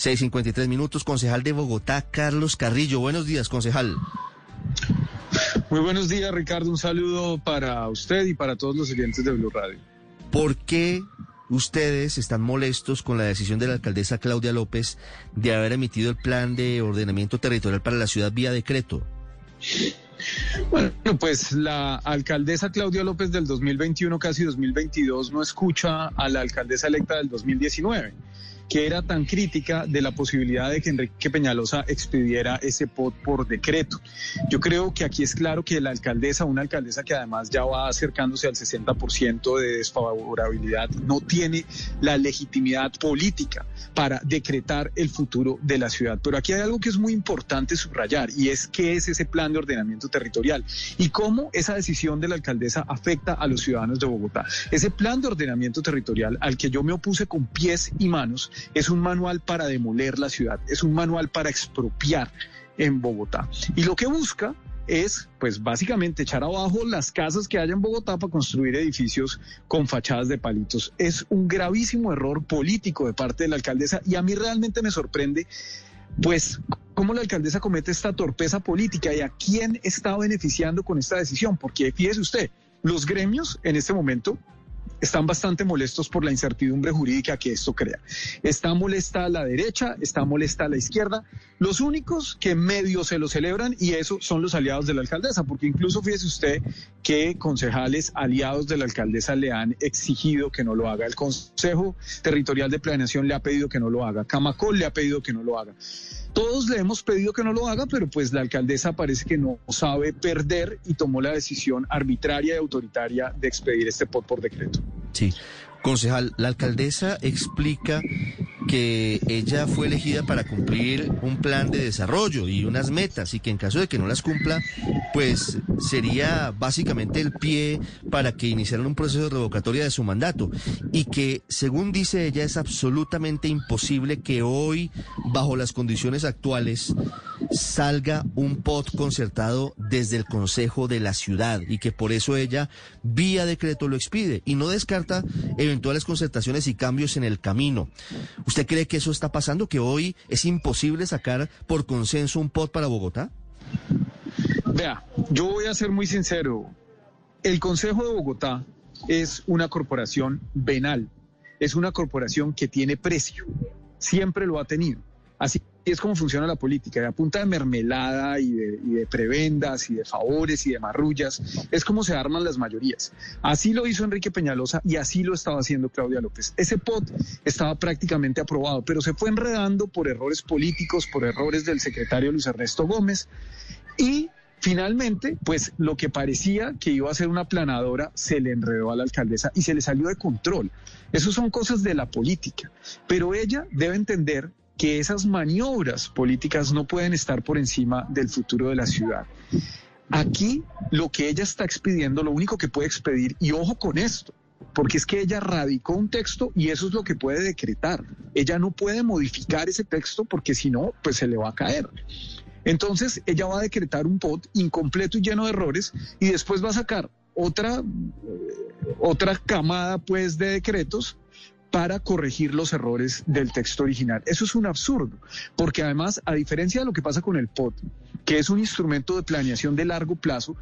6.53 minutos, concejal de Bogotá, Carlos Carrillo. Buenos días, concejal. Muy buenos días, Ricardo. Un saludo para usted y para todos los oyentes de Blue Radio. ¿Por qué ustedes están molestos con la decisión de la alcaldesa Claudia López de haber emitido el plan de ordenamiento territorial para la ciudad vía decreto? Bueno, pues la alcaldesa Claudia López del 2021, casi 2022, no escucha a la alcaldesa electa del 2019 que era tan crítica de la posibilidad de que Enrique Peñalosa expidiera ese POT por decreto. Yo creo que aquí es claro que la alcaldesa, una alcaldesa que además ya va acercándose al 60% de desfavorabilidad, no tiene la legitimidad política para decretar el futuro de la ciudad. Pero aquí hay algo que es muy importante subrayar y es qué es ese plan de ordenamiento territorial y cómo esa decisión de la alcaldesa afecta a los ciudadanos de Bogotá. Ese plan de ordenamiento territorial al que yo me opuse con pies y manos es un manual para demoler la ciudad, es un manual para expropiar en Bogotá. Y lo que busca es, pues básicamente, echar abajo las casas que hay en Bogotá para construir edificios con fachadas de palitos. Es un gravísimo error político de parte de la alcaldesa y a mí realmente me sorprende, pues, cómo la alcaldesa comete esta torpeza política y a quién está beneficiando con esta decisión. Porque fíjese usted, los gremios en este momento están bastante molestos por la incertidumbre jurídica que esto crea. Está molesta la derecha, está molesta la izquierda. Los únicos que medio se lo celebran y eso son los aliados de la alcaldesa, porque incluso fíjese usted que concejales aliados de la alcaldesa le han exigido que no lo haga. El Consejo Territorial de Planeación le ha pedido que no lo haga. Camacol le ha pedido que no lo haga. Todos le hemos pedido que no lo haga, pero pues la alcaldesa parece que no sabe perder y tomó la decisión arbitraria y autoritaria de expedir este POT por decreto. Sí. Concejal, la alcaldesa explica que ella fue elegida para cumplir un plan de desarrollo y unas metas y que en caso de que no las cumpla, pues sería básicamente el pie para que iniciaran un proceso de revocatoria de su mandato y que, según dice ella, es absolutamente imposible que hoy, bajo las condiciones actuales, salga un POT concertado desde el Consejo de la Ciudad y que por eso ella, vía decreto, lo expide y no descarta eventuales concertaciones y cambios en el camino. ¿Usted cree que eso está pasando, que hoy es imposible sacar por consenso un POT para Bogotá? Vea, yo voy a ser muy sincero. El Consejo de Bogotá es una corporación venal, es una corporación que tiene precio, siempre lo ha tenido. Así es como funciona la política, de a punta de mermelada y de, prebendas y de favores y de marrullas, es como se arman las mayorías. Así lo hizo Enrique Peñalosa y así lo estaba haciendo Claudia López. Ese POT estaba prácticamente aprobado, pero se fue enredando por errores políticos, por errores del secretario Luis Ernesto Gómez y Finalmente, pues lo que parecía que iba a ser una planadora se le enredó a la alcaldesa y se le salió de control. Esas son cosas de la política. Pero ella debe entender que esas maniobras políticas no pueden estar por encima del futuro de la ciudad. Aquí lo que ella está expidiendo, lo único que puede expedir, y ojo con esto, porque es que ella radicó un texto y eso es lo que puede decretar. Ella no puede modificar ese texto porque si no, pues se le va a caer. Entonces, ella va a decretar un POT incompleto y lleno de errores y después va a sacar otra, eh, otra camada pues de decretos para corregir los errores del texto original. Eso es un absurdo, porque además, a diferencia de lo que pasa con el POT, que es un instrumento de planeación de largo plazo,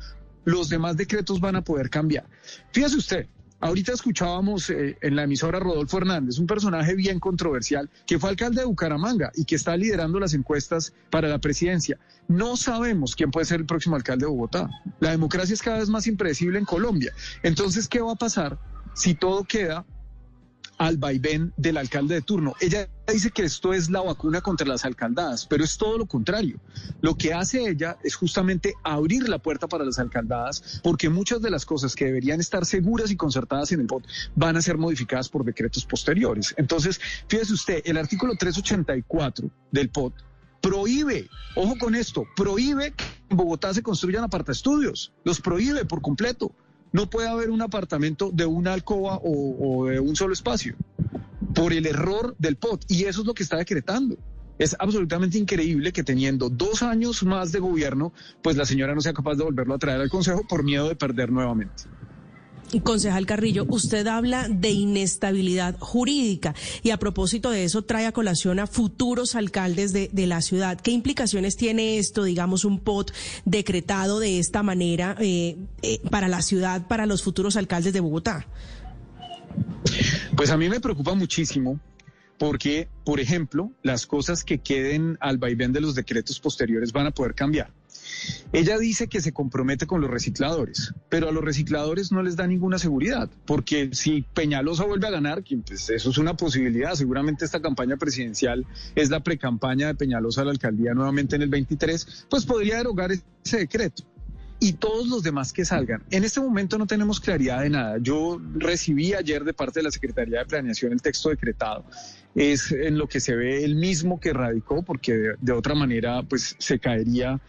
los demás decretos van a poder cambiar. Fíjese usted, Ahorita escuchábamos eh, en la emisora Rodolfo Hernández, un personaje bien controversial, que fue alcalde de Bucaramanga y que está liderando las encuestas para la presidencia. No sabemos quién puede ser el próximo alcalde de Bogotá. La democracia es cada vez más impredecible en Colombia. Entonces, ¿qué va a pasar si todo queda al vaivén del alcalde de turno. Ella dice que esto es la vacuna contra las alcaldadas, pero es todo lo contrario. Lo que hace ella es justamente abrir la puerta para las alcaldadas, porque muchas de las cosas que deberían estar seguras y concertadas en el POT van a ser modificadas por decretos posteriores. Entonces, fíjese usted, el artículo 384 del POT prohíbe, ojo con esto, prohíbe que en Bogotá se construyan estudios, los prohíbe por completo. No puede haber un apartamento de una alcoba o, de un solo espacio por el error del POT. Y eso es lo que está decretando. Es absolutamente increíble que teniendo dos años más de gobierno, pues la señora no sea capaz de volverlo a traer al Consejo por miedo de perder nuevamente. Concejal Carrillo, usted habla de inestabilidad jurídica y a propósito de eso trae a colación a futuros alcaldes de, la ciudad. ¿Qué implicaciones tiene esto, digamos, un POT decretado de esta manera eh, eh, para la ciudad, para los futuros alcaldes de Bogotá? Pues a mí me preocupa muchísimo porque, por ejemplo, las cosas que queden al vaivén de los decretos posteriores van a poder cambiar. Ella dice que se compromete con los recicladores, pero a los recicladores no les da ninguna seguridad, porque si Peñalosa vuelve a ganar, pues eso es una posibilidad, seguramente esta campaña presidencial es la precampaña de Peñalosa a la alcaldía nuevamente en el 23, pues podría derogar ese decreto y todos los demás que salgan. En este momento no tenemos claridad de nada. Yo recibí ayer de parte de la Secretaría de Planeación el texto decretado. Es en lo que se ve el mismo que radicó, porque de, otra manera pues se caería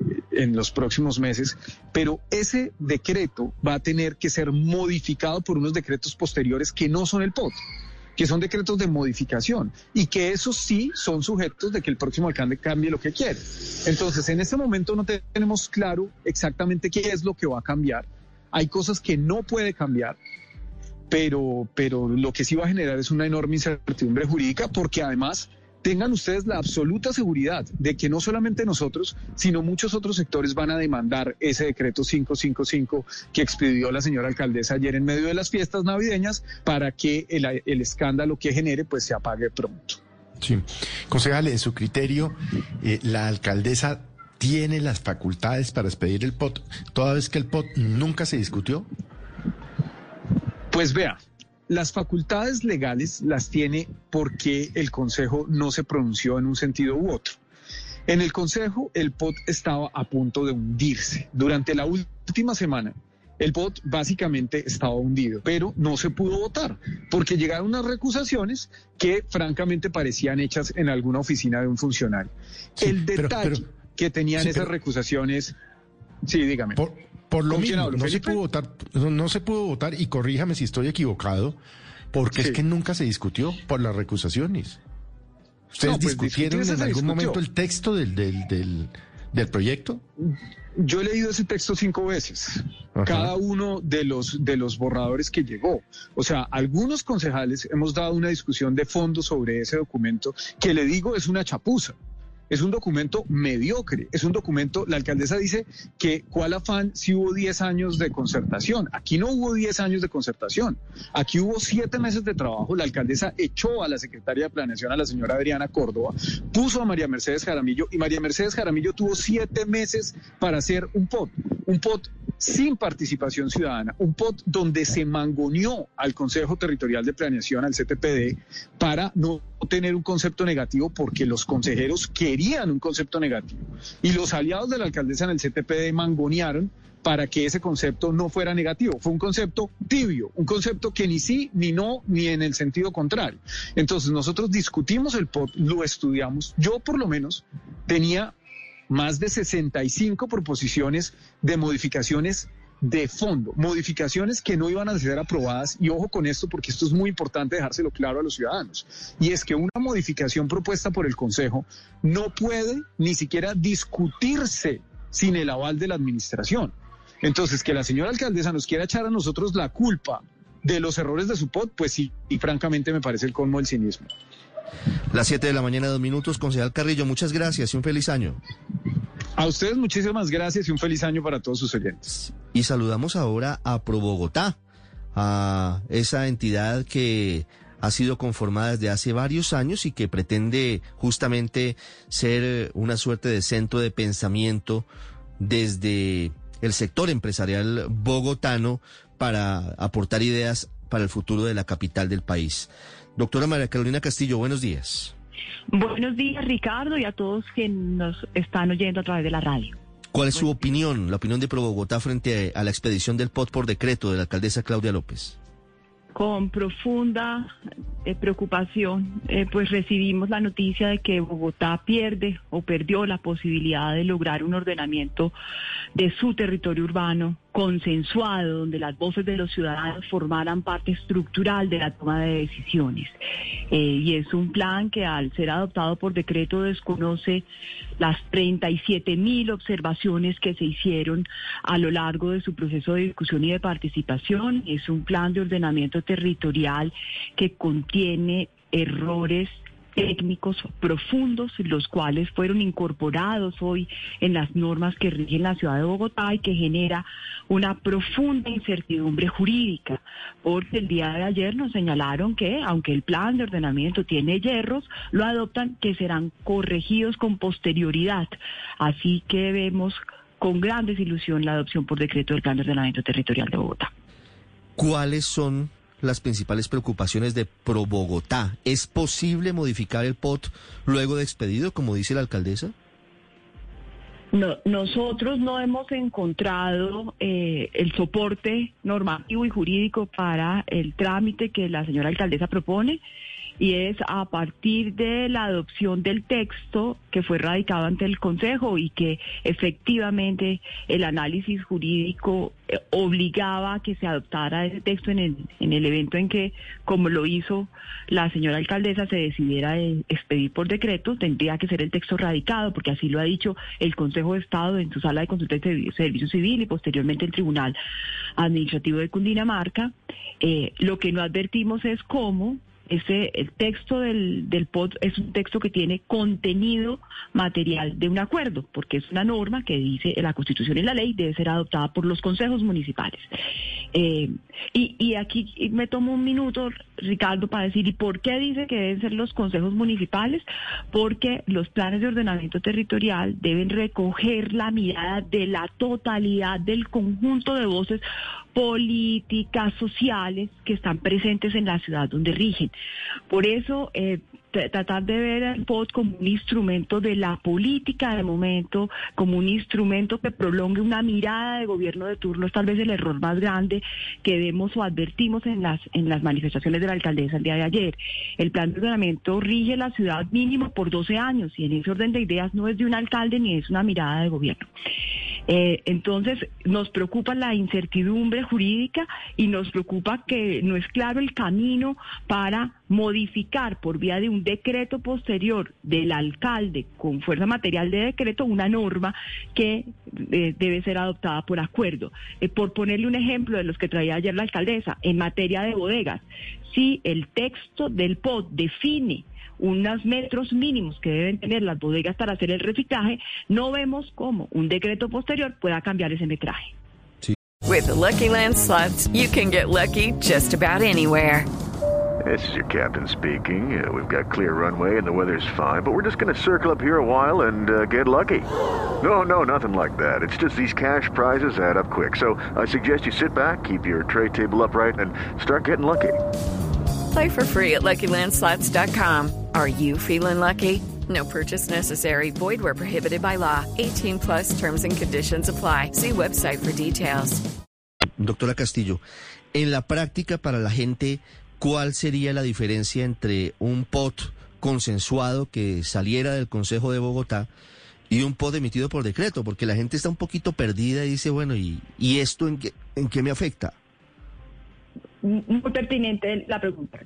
eh, en los próximos meses. Pero ese decreto va a tener que ser modificado por unos decretos posteriores que no son el POT que son decretos de modificación y que esos sí son sujetos de que el próximo alcalde cambie lo que quiere. Entonces, en este momento no tenemos claro exactamente qué es lo que va a cambiar. Hay cosas que no puede cambiar, pero, pero lo que sí va a generar es una enorme incertidumbre jurídica porque además tengan ustedes la absoluta seguridad de que no solamente nosotros, sino muchos otros sectores van a demandar ese decreto 555 que expidió la señora alcaldesa ayer en medio de las fiestas navideñas para que el, escándalo que genere pues se apague pronto. Sí. Concejal, en su criterio, eh, la alcaldesa tiene las facultades para expedir el POT, toda vez que el POT nunca se discutió. Pues vea, las facultades legales las tiene porque el Consejo no se pronunció en un sentido u otro. En el Consejo, el POT estaba a punto de hundirse. Durante la última semana, el POT básicamente estaba hundido, pero no se pudo votar porque llegaron unas recusaciones que francamente parecían hechas en alguna oficina de un funcionario. el detalle que tenían esas recusaciones, sí, dígame. Por lo mismo, no se, pudo votar, no se pudo votar, y corríjame si estoy equivocado, porque es que nunca se discutió por las recusaciones. ¿Ustedes pues, discutieron en algún momento el texto del, del, del, proyecto? Yo he leído ese texto cinco veces, cada uno de los, de los borradores que llegó. O sea, algunos concejales hemos dado una discusión de fondo sobre ese documento que le digo es una chapuza es un documento mediocre, es un documento, la alcaldesa dice que cuál afán si hubo 10 años de concertación. Aquí no hubo 10 años de concertación, aquí hubo 7 meses de trabajo, la alcaldesa echó a la secretaria de Planeación, a la señora Adriana Córdoba, puso a María Mercedes Jaramillo y María Mercedes Jaramillo tuvo 7 meses para hacer un POT, un POT sin participación ciudadana, un POT donde se mangoneó al Consejo Territorial de Planeación, al CTPD, para no tener un concepto negativo porque los consejeros querían un concepto negativo. Y los aliados de la alcaldesa en el CTPD mangonearon para que ese concepto no fuera negativo. Fue un concepto tibio, un concepto que ni sí, ni no, ni en el sentido contrario. Entonces nosotros discutimos el POT, lo estudiamos. Yo por lo menos tenía más de 65 proposiciones de modificaciones de fondo, modificaciones que no iban a ser aprobadas, y ojo con esto porque esto es muy importante dejárselo claro a los ciudadanos, y es que una modificación propuesta por el Consejo no puede ni siquiera discutirse sin el aval de la Administración. Entonces, que la señora alcaldesa nos quiera echar a nosotros la culpa de los errores de su POT, pues sí, y francamente me parece el colmo del cinismo. Las 7 de la mañana, dos minutos. Concejal Carrillo, muchas gracias y un feliz año. A ustedes muchísimas gracias y un feliz año para todos sus oyentes. Y saludamos ahora a Pro Bogotá, a esa entidad que ha sido conformada desde hace varios años y que pretende justamente ser una suerte de centro de pensamiento desde el sector empresarial bogotano para aportar ideas para el futuro de la capital del país. Doctora María Carolina Castillo, buenos días. Buenos días, Ricardo, y a todos que nos están oyendo a través de la radio. ¿Cuál es su opinión, la opinión de Pro Bogotá frente a la expedición del POT por decreto de la alcaldesa Claudia López? Con profunda eh, preocupación, eh, pues recibimos la noticia de que Bogotá pierde o perdió la posibilidad de lograr un ordenamiento de su territorio urbano consensuado, donde las voces de los ciudadanos formaran parte estructural de la toma de decisiones. Eh, y es un plan que al ser adoptado por decreto desconoce las 37 mil observaciones que se hicieron a lo largo de su proceso de discusión y de participación. Es un plan de ordenamiento territorial que contiene errores técnicos profundos, los cuales fueron incorporados hoy en las normas que rigen la ciudad de Bogotá y que genera una profunda incertidumbre jurídica, porque el día de ayer nos señalaron que, aunque el plan de ordenamiento tiene hierros, lo adoptan que serán corregidos con posterioridad. Así que vemos con gran desilusión la adopción por decreto del plan de ordenamiento territorial de Bogotá. ¿Cuáles son las principales preocupaciones de Pro Bogotá. ¿Es posible modificar el POT luego de expedido, como dice la alcaldesa? No, nosotros no hemos encontrado eh, el soporte normativo y jurídico para el trámite que la señora alcaldesa propone y es a partir de la adopción del texto que fue radicado ante el Consejo y que efectivamente el análisis jurídico eh, obligaba a que se adoptara ese texto en el, en el evento en que, como lo hizo la señora alcaldesa, se decidiera expedir por decreto, tendría que ser el texto radicado, porque así lo ha dicho el Consejo de Estado en su sala de consulta de servicio civil y posteriormente el Tribunal Administrativo de Cundinamarca. Eh, lo que no advertimos es cómo ese, el texto del, del es un texto que tiene contenido material de un acuerdo, porque es una norma que dice la Constitución y la ley debe ser adoptada por los consejos municipales. Eh, y, y aquí me tomo un minuto, Ricardo, para decir, ¿y por qué dice que deben ser los consejos municipales? Porque los planes de ordenamiento territorial deben recoger la mirada de la totalidad del conjunto de voces políticas, sociales que están presentes en la ciudad donde rigen. Por eso, eh, tratar de ver el POT como un instrumento de la política de momento, como un instrumento que prolongue una mirada de gobierno de turno, es tal vez el error más grande que vemos o advertimos en las, en las manifestaciones de la alcaldesa el día de ayer. El plan de ordenamiento rige la ciudad mínimo por 12 años y en ese orden de ideas no es de un alcalde ni es una mirada de gobierno. Eh, entonces, nos preocupa la incertidumbre jurídica y nos preocupa que no es claro el camino para modificar por vía de un decreto posterior del alcalde con fuerza material de decreto una norma que eh, debe ser adoptada por acuerdo. Eh, por ponerle un ejemplo de los que traía ayer la alcaldesa, en materia de bodegas, si el texto del POD define unos metros mínimos que deben tener las bodegas para hacer el reciclaje, no vemos cómo un decreto posterior pueda cambiar ese metraje. Sí. With the Lucky Land slots, you can get lucky just about anywhere. This is your captain speaking. Uh, we've got clear runway and the weather's fine, but we're just going to circle up here a while and uh, get lucky. No, no, nothing like that. It's just these cash prizes add up quick. So I suggest you sit back, keep your tray table upright, and start getting lucky. Play for free at LuckyLandSlots.com. Are you feeling lucky? No purchase necessary. Void where prohibited by law. 18 plus terms and conditions apply. See website for details. Doctora Castillo, en la práctica para la gente, ¿cuál sería la diferencia entre un POT consensuado que saliera del Consejo de Bogotá y un POT emitido por decreto? Porque la gente está un poquito perdida y dice, bueno, ¿y, y esto en qué, en qué me afecta? muy pertinente la pregunta.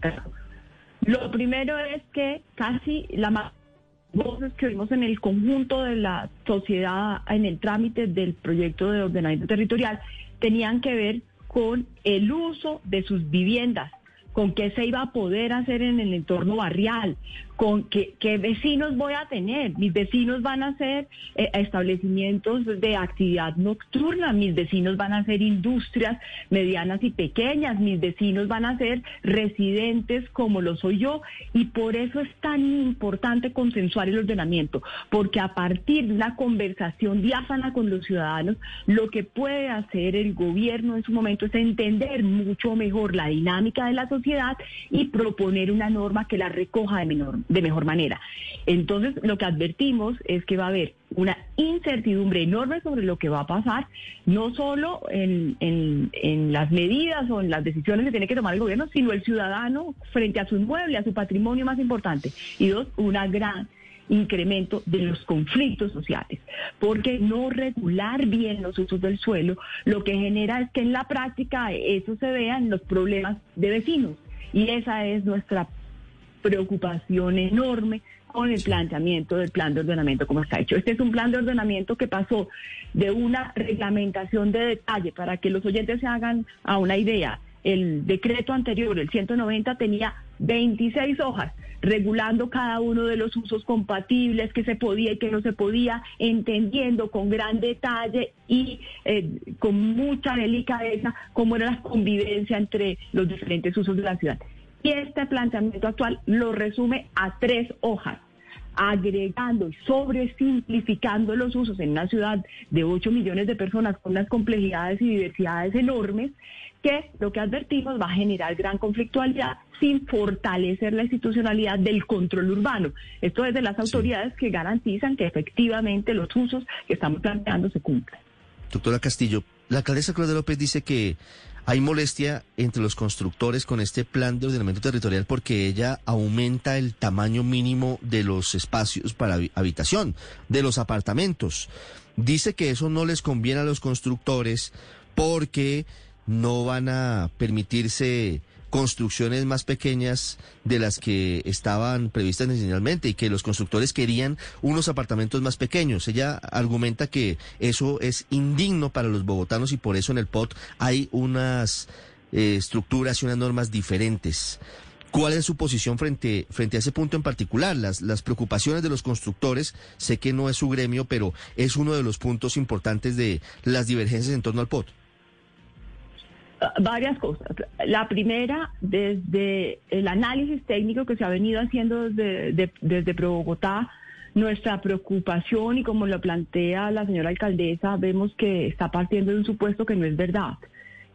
Lo primero es que casi la más voces que vimos en el conjunto de la sociedad en el trámite del proyecto de ordenamiento territorial tenían que ver con el uso de sus viviendas, con qué se iba a poder hacer en el entorno barrial, con qué, vecinos voy a tener. Mis vecinos van a ser eh, establecimientos de actividad nocturna, mis vecinos van a ser industrias medianas y pequeñas, mis vecinos van a ser residentes como lo soy yo. Y por eso es tan importante consensuar el ordenamiento, porque a partir de una conversación diáfana con los ciudadanos, lo que puede hacer el gobierno en su momento es entender mucho mejor la dinámica de la sociedad y proponer una norma que la recoja de menor de mejor manera. Entonces, lo que advertimos es que va a haber una incertidumbre enorme sobre lo que va a pasar, no solo en, en, las medidas o en las decisiones que tiene que tomar el gobierno, sino el ciudadano frente a su inmueble, a su patrimonio más importante. Y dos, una gran incremento de los conflictos sociales, porque no regular bien los usos del suelo lo que genera es que en la práctica eso se vea en los problemas de vecinos. Y esa es nuestra preocupación enorme con el planteamiento del plan de ordenamiento como está hecho. Este es un plan de ordenamiento que pasó de una reglamentación de detalle para que los oyentes se hagan a una idea. El decreto anterior, el 190, tenía 26 hojas regulando cada uno de los usos compatibles que se podía y que no se podía, entendiendo con gran detalle y eh, con mucha delicadeza cómo era la convivencia entre los diferentes usos de la ciudad. Y este planteamiento actual lo resume a tres hojas agregando y sobresimplificando los usos en una ciudad de 8 millones de personas con unas complejidades y diversidades enormes, que lo que advertimos va a generar gran conflictualidad sin fortalecer la institucionalidad del control urbano. Esto es de las autoridades que garantizan que efectivamente los usos que estamos planteando se cumplan. Doctora Castillo, la alcaldesa Claudia López dice que hay molestia entre los constructores con este plan de ordenamiento territorial porque ella aumenta el tamaño mínimo de los espacios para habitación, de los apartamentos. Dice que eso no les conviene a los constructores porque no van a permitirse construcciones más pequeñas de las que estaban previstas inicialmente y que los constructores querían unos apartamentos más pequeños. Ella argumenta que eso es indigno para los bogotanos y por eso en el POT hay unas eh, estructuras y unas normas diferentes. ¿Cuál es su posición frente, frente a ese punto en particular? Las, las preocupaciones de los constructores, sé que no es su gremio, pero es uno de los puntos importantes de las divergencias en torno al POT. Varias cosas. La primera, desde el análisis técnico que se ha venido haciendo desde, desde Pro Bogotá, nuestra preocupación y como lo plantea la señora alcaldesa, vemos que está partiendo de un supuesto que no es verdad.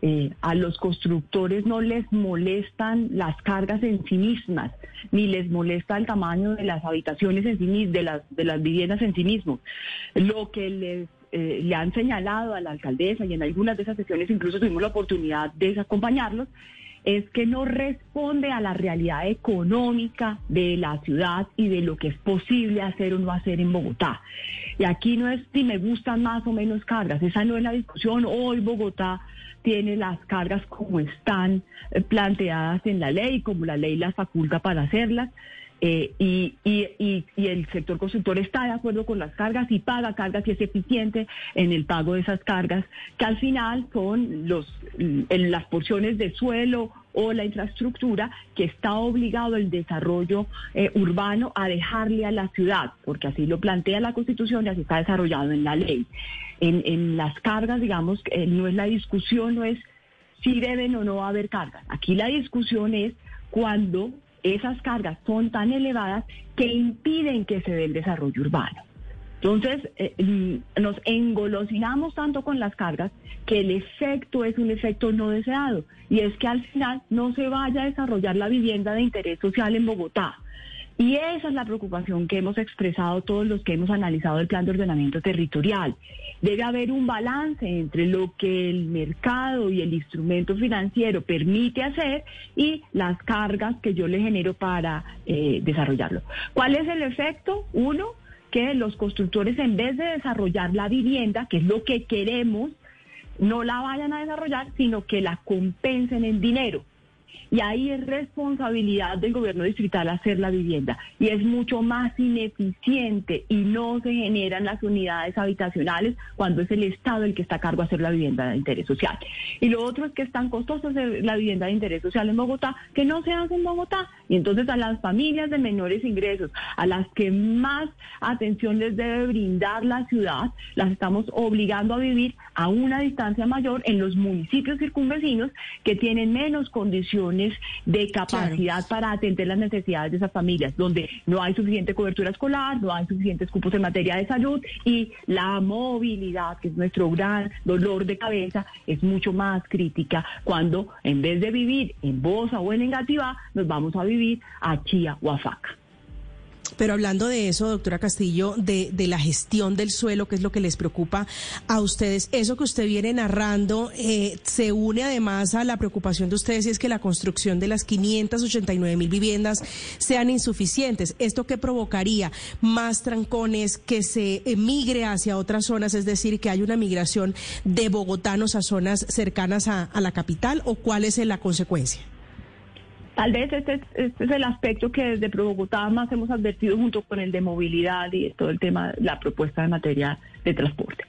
Eh, a los constructores no les molestan las cargas en sí mismas, ni les molesta el tamaño de las habitaciones en sí mismas, de las, de las viviendas en sí mismos. Lo que les eh, le han señalado a la alcaldesa y en algunas de esas sesiones incluso tuvimos la oportunidad de acompañarlos, es que no responde a la realidad económica de la ciudad y de lo que es posible hacer o no hacer en Bogotá. Y aquí no es si me gustan más o menos cargas, esa no es la discusión. Hoy Bogotá tiene las cargas como están eh, planteadas en la ley, como la ley las faculta para hacerlas. Eh, y, y, y, el sector constructor está de acuerdo con las cargas y paga cargas y es eficiente en el pago de esas cargas, que al final son los, en las porciones de suelo o la infraestructura que está obligado el desarrollo eh, urbano a dejarle a la ciudad, porque así lo plantea la Constitución y así está desarrollado en la ley. En, en las cargas, digamos, eh, no es la discusión, no es si deben o no haber cargas. Aquí la discusión es cuando esas cargas son tan elevadas que impiden que se dé el desarrollo urbano. Entonces, eh, mm, nos engolosinamos tanto con las cargas que el efecto es un efecto no deseado y es que al final no se vaya a desarrollar la vivienda de interés social en Bogotá. Y esa es la preocupación que hemos expresado todos los que hemos analizado el plan de ordenamiento territorial. Debe haber un balance entre lo que el mercado y el instrumento financiero permite hacer y las cargas que yo le genero para eh, desarrollarlo. ¿Cuál es el efecto? Uno, que los constructores en vez de desarrollar la vivienda, que es lo que queremos, no la vayan a desarrollar, sino que la compensen en dinero Y ahí es responsabilidad del gobierno distrital hacer la vivienda. Y es mucho más ineficiente y no se generan las unidades habitacionales cuando es el Estado el que está a cargo de hacer la vivienda de interés social. Y lo otro es que es tan costoso hacer la vivienda de interés social en Bogotá que no se hace en Bogotá. Y entonces a las familias de menores ingresos, a las que más atención les debe brindar la ciudad, las estamos obligando a vivir a una distancia mayor en los municipios circunvecinos que tienen menos condiciones de capacidad para atender las necesidades de esas familias, donde no hay suficiente cobertura escolar, no hay suficientes cupos en materia de salud y la movilidad, que es nuestro gran dolor de cabeza, es mucho más crítica cuando en vez de vivir en Bosa o en Engativá, nos vamos a vivir a Chía o a Faca. Pero hablando de eso, doctora Castillo, de, de, la gestión del suelo, que es lo que les preocupa a ustedes, eso que usted viene narrando eh, se une además a la preocupación de ustedes y es que la construcción de las 589 mil viviendas sean insuficientes. ¿Esto qué provocaría? Más trancones, que se emigre hacia otras zonas, es decir, que hay una migración de bogotanos a zonas cercanas a, a la capital o cuál es la consecuencia? Tal vez este, este, es el aspecto que desde Bogotá más hemos advertido junto con el de movilidad y todo el tema, la propuesta de materia de transporte.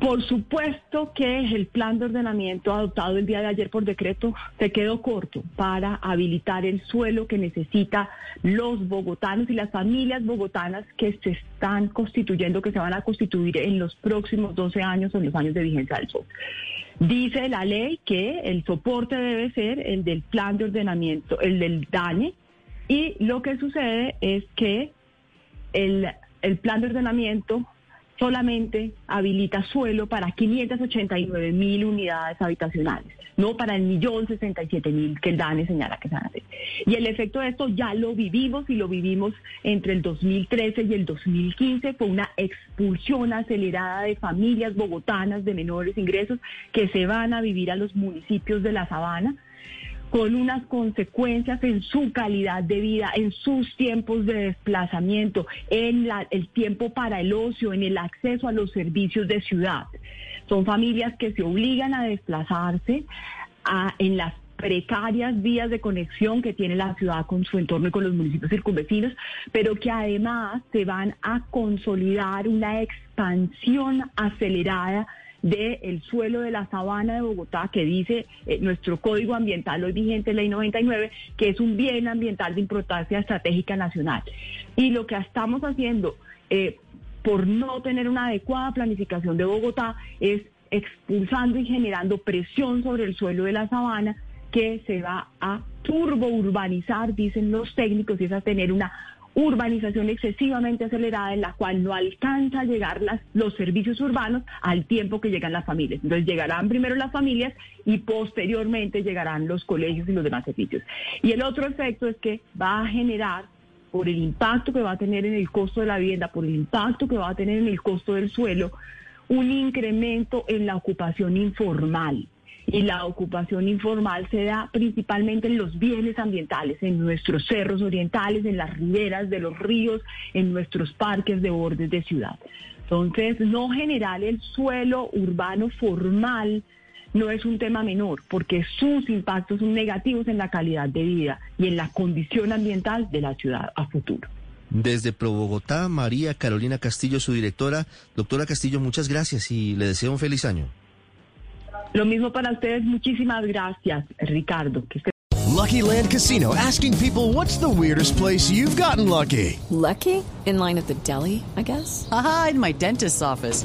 Por supuesto que el plan de ordenamiento adoptado el día de ayer por decreto se quedó corto para habilitar el suelo que necesita los bogotanos y las familias bogotanas que se están constituyendo, que se van a constituir en los próximos 12 años o en los años de vigencia del SOT. Dice la ley que el soporte debe ser el del plan de ordenamiento, el del DANE, y lo que sucede es que el, el plan de ordenamiento solamente habilita suelo para 589 mil unidades habitacionales, no para el millón 67 mil que el DANE señala que se van a hacer. Y el efecto de esto ya lo vivimos y lo vivimos entre el 2013 y el 2015, fue una expulsión acelerada de familias bogotanas de menores ingresos que se van a vivir a los municipios de la sabana con unas consecuencias en su calidad de vida, en sus tiempos de desplazamiento, en el tiempo para el ocio, en el acceso a los servicios de ciudad. Son familias que se obligan a desplazarse en las precarias vías de conexión que tiene la ciudad con su entorno y con los municipios circunvecinos, pero que además se van a consolidar una expansión acelerada del suelo de la sabana de Bogotá, que dice eh, nuestro código ambiental hoy vigente, ley 99, que es un bien ambiental de importancia estratégica nacional. Y lo que estamos haciendo eh, por no tener una adecuada planificación de Bogotá es expulsando y generando presión sobre el suelo de la sabana que se va a turbourbanizar, dicen los técnicos, y es a tener una urbanización excesivamente acelerada en la cual no alcanza a llegar las, los servicios urbanos al tiempo que llegan las familias. Entonces llegarán primero las familias y posteriormente llegarán los colegios y los demás servicios. Y el otro efecto es que va a generar por el impacto que va a tener en el costo de la vivienda, por el impacto que va a tener en el costo del suelo, un incremento en la ocupación informal y la ocupación informal se da principalmente en los bienes ambientales, en nuestros cerros orientales, en las riberas de los ríos, en nuestros parques de bordes de ciudad. Entonces, no generar el suelo urbano formal no es un tema menor, porque sus impactos son negativos en la calidad de vida y en la condición ambiental de la ciudad a futuro. Desde Pro Bogotá, María Carolina Castillo, su directora. Doctora Castillo, muchas gracias y le deseo un feliz año. Lo mismo para ustedes. Muchísimas gracias, Ricardo. Que Lucky Land Casino asking people what's the weirdest place you've gotten lucky. Lucky? In line at the deli, I guess. Aha, in my dentist's office.